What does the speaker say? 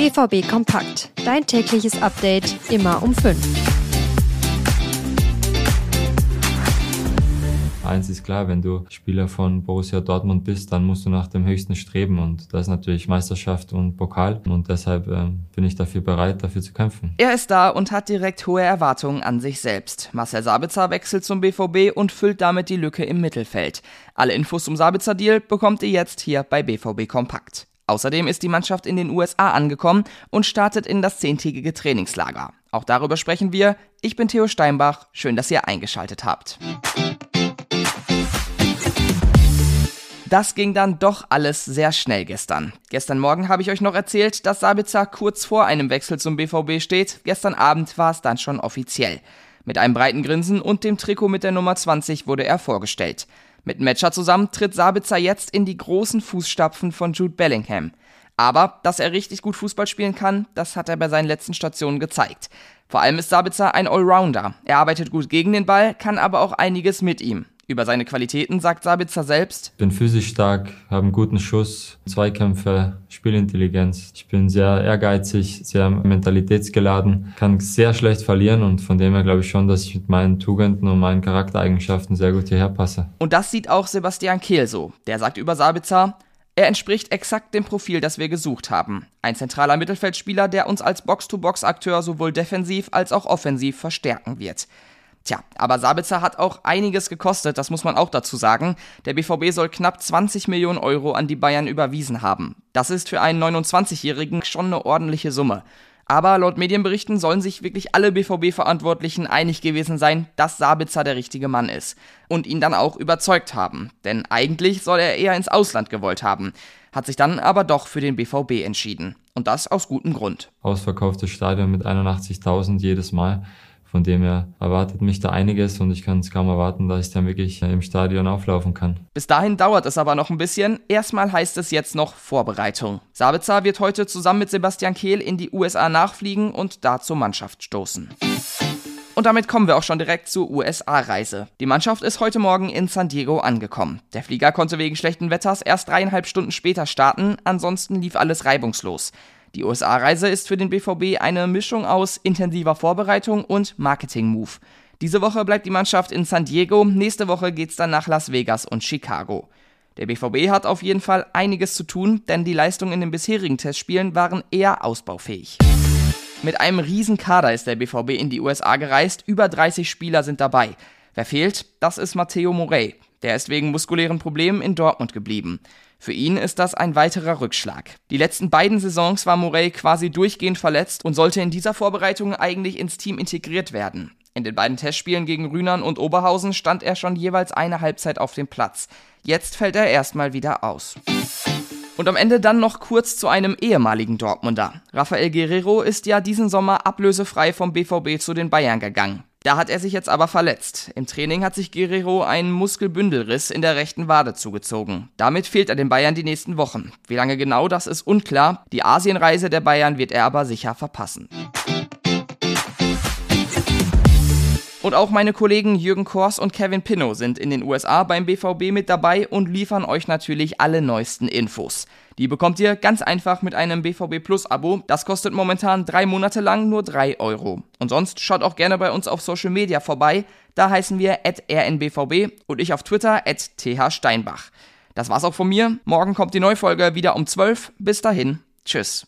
BVB Kompakt. Dein tägliches Update immer um 5. Eins ist klar, wenn du Spieler von Borussia Dortmund bist, dann musst du nach dem Höchsten streben und das ist natürlich Meisterschaft und Pokal und deshalb äh, bin ich dafür bereit, dafür zu kämpfen. Er ist da und hat direkt hohe Erwartungen an sich selbst. Marcel Sabitzer wechselt zum BVB und füllt damit die Lücke im Mittelfeld. Alle Infos zum Sabitzer Deal bekommt ihr jetzt hier bei BVB Kompakt. Außerdem ist die Mannschaft in den USA angekommen und startet in das zehntägige Trainingslager. Auch darüber sprechen wir. Ich bin Theo Steinbach. Schön, dass ihr eingeschaltet habt. Das ging dann doch alles sehr schnell gestern. Gestern Morgen habe ich euch noch erzählt, dass Sabitzer kurz vor einem Wechsel zum BVB steht. Gestern Abend war es dann schon offiziell. Mit einem breiten Grinsen und dem Trikot mit der Nummer 20 wurde er vorgestellt. Mit Matcher zusammen tritt Sabitzer jetzt in die großen Fußstapfen von Jude Bellingham. Aber dass er richtig gut Fußball spielen kann, das hat er bei seinen letzten Stationen gezeigt. Vor allem ist Sabitzer ein Allrounder. Er arbeitet gut gegen den Ball, kann aber auch einiges mit ihm. Über seine Qualitäten sagt Sabitzer selbst: Bin physisch stark, habe einen guten Schuss, Zweikämpfe, Spielintelligenz. Ich bin sehr ehrgeizig, sehr mentalitätsgeladen, kann sehr schlecht verlieren und von dem her glaube ich schon, dass ich mit meinen Tugenden und meinen Charaktereigenschaften sehr gut hierher passe. Und das sieht auch Sebastian Kehl so. Der sagt über Sabitzer, er entspricht exakt dem Profil, das wir gesucht haben. Ein zentraler Mittelfeldspieler, der uns als Box-to-Box-Akteur sowohl defensiv als auch offensiv verstärken wird. Tja, aber Sabitzer hat auch einiges gekostet, das muss man auch dazu sagen. Der BVB soll knapp 20 Millionen Euro an die Bayern überwiesen haben. Das ist für einen 29-Jährigen schon eine ordentliche Summe. Aber laut Medienberichten sollen sich wirklich alle BVB-Verantwortlichen einig gewesen sein, dass Sabitzer der richtige Mann ist. Und ihn dann auch überzeugt haben. Denn eigentlich soll er eher ins Ausland gewollt haben. Hat sich dann aber doch für den BVB entschieden. Und das aus gutem Grund. Ausverkauftes Stadion mit 81.000 jedes Mal. Von dem her erwartet mich da einiges und ich kann es kaum erwarten, dass ich dann wirklich im Stadion auflaufen kann. Bis dahin dauert es aber noch ein bisschen. Erstmal heißt es jetzt noch Vorbereitung. Sabitzer wird heute zusammen mit Sebastian Kehl in die USA nachfliegen und da zur Mannschaft stoßen. Und damit kommen wir auch schon direkt zur USA-Reise. Die Mannschaft ist heute Morgen in San Diego angekommen. Der Flieger konnte wegen schlechten Wetters erst dreieinhalb Stunden später starten, ansonsten lief alles reibungslos. Die USA-Reise ist für den BVB eine Mischung aus intensiver Vorbereitung und Marketing-Move. Diese Woche bleibt die Mannschaft in San Diego, nächste Woche geht's dann nach Las Vegas und Chicago. Der BVB hat auf jeden Fall einiges zu tun, denn die Leistungen in den bisherigen Testspielen waren eher ausbaufähig. Mit einem riesen Kader ist der BVB in die USA gereist, über 30 Spieler sind dabei. Wer fehlt? Das ist Matteo Morey. Der ist wegen muskulären Problemen in Dortmund geblieben. Für ihn ist das ein weiterer Rückschlag. Die letzten beiden Saisons war Morey quasi durchgehend verletzt und sollte in dieser Vorbereitung eigentlich ins Team integriert werden. In den beiden Testspielen gegen Rühnern und Oberhausen stand er schon jeweils eine Halbzeit auf dem Platz. Jetzt fällt er erstmal wieder aus. Und am Ende dann noch kurz zu einem ehemaligen Dortmunder. Rafael Guerrero ist ja diesen Sommer ablösefrei vom BVB zu den Bayern gegangen. Da hat er sich jetzt aber verletzt. Im Training hat sich Guerrero einen Muskelbündelriss in der rechten Wade zugezogen. Damit fehlt er den Bayern die nächsten Wochen. Wie lange genau, das ist unklar. Die Asienreise der Bayern wird er aber sicher verpassen. Und auch meine Kollegen Jürgen Kors und Kevin Pinnow sind in den USA beim BVB mit dabei und liefern euch natürlich alle neuesten Infos. Die bekommt ihr ganz einfach mit einem BVB Plus Abo. Das kostet momentan drei Monate lang nur drei Euro. Und sonst schaut auch gerne bei uns auf Social Media vorbei. Da heißen wir at rnbvb und ich auf Twitter at thsteinbach. Das war's auch von mir. Morgen kommt die Neufolge wieder um 12. Bis dahin. Tschüss.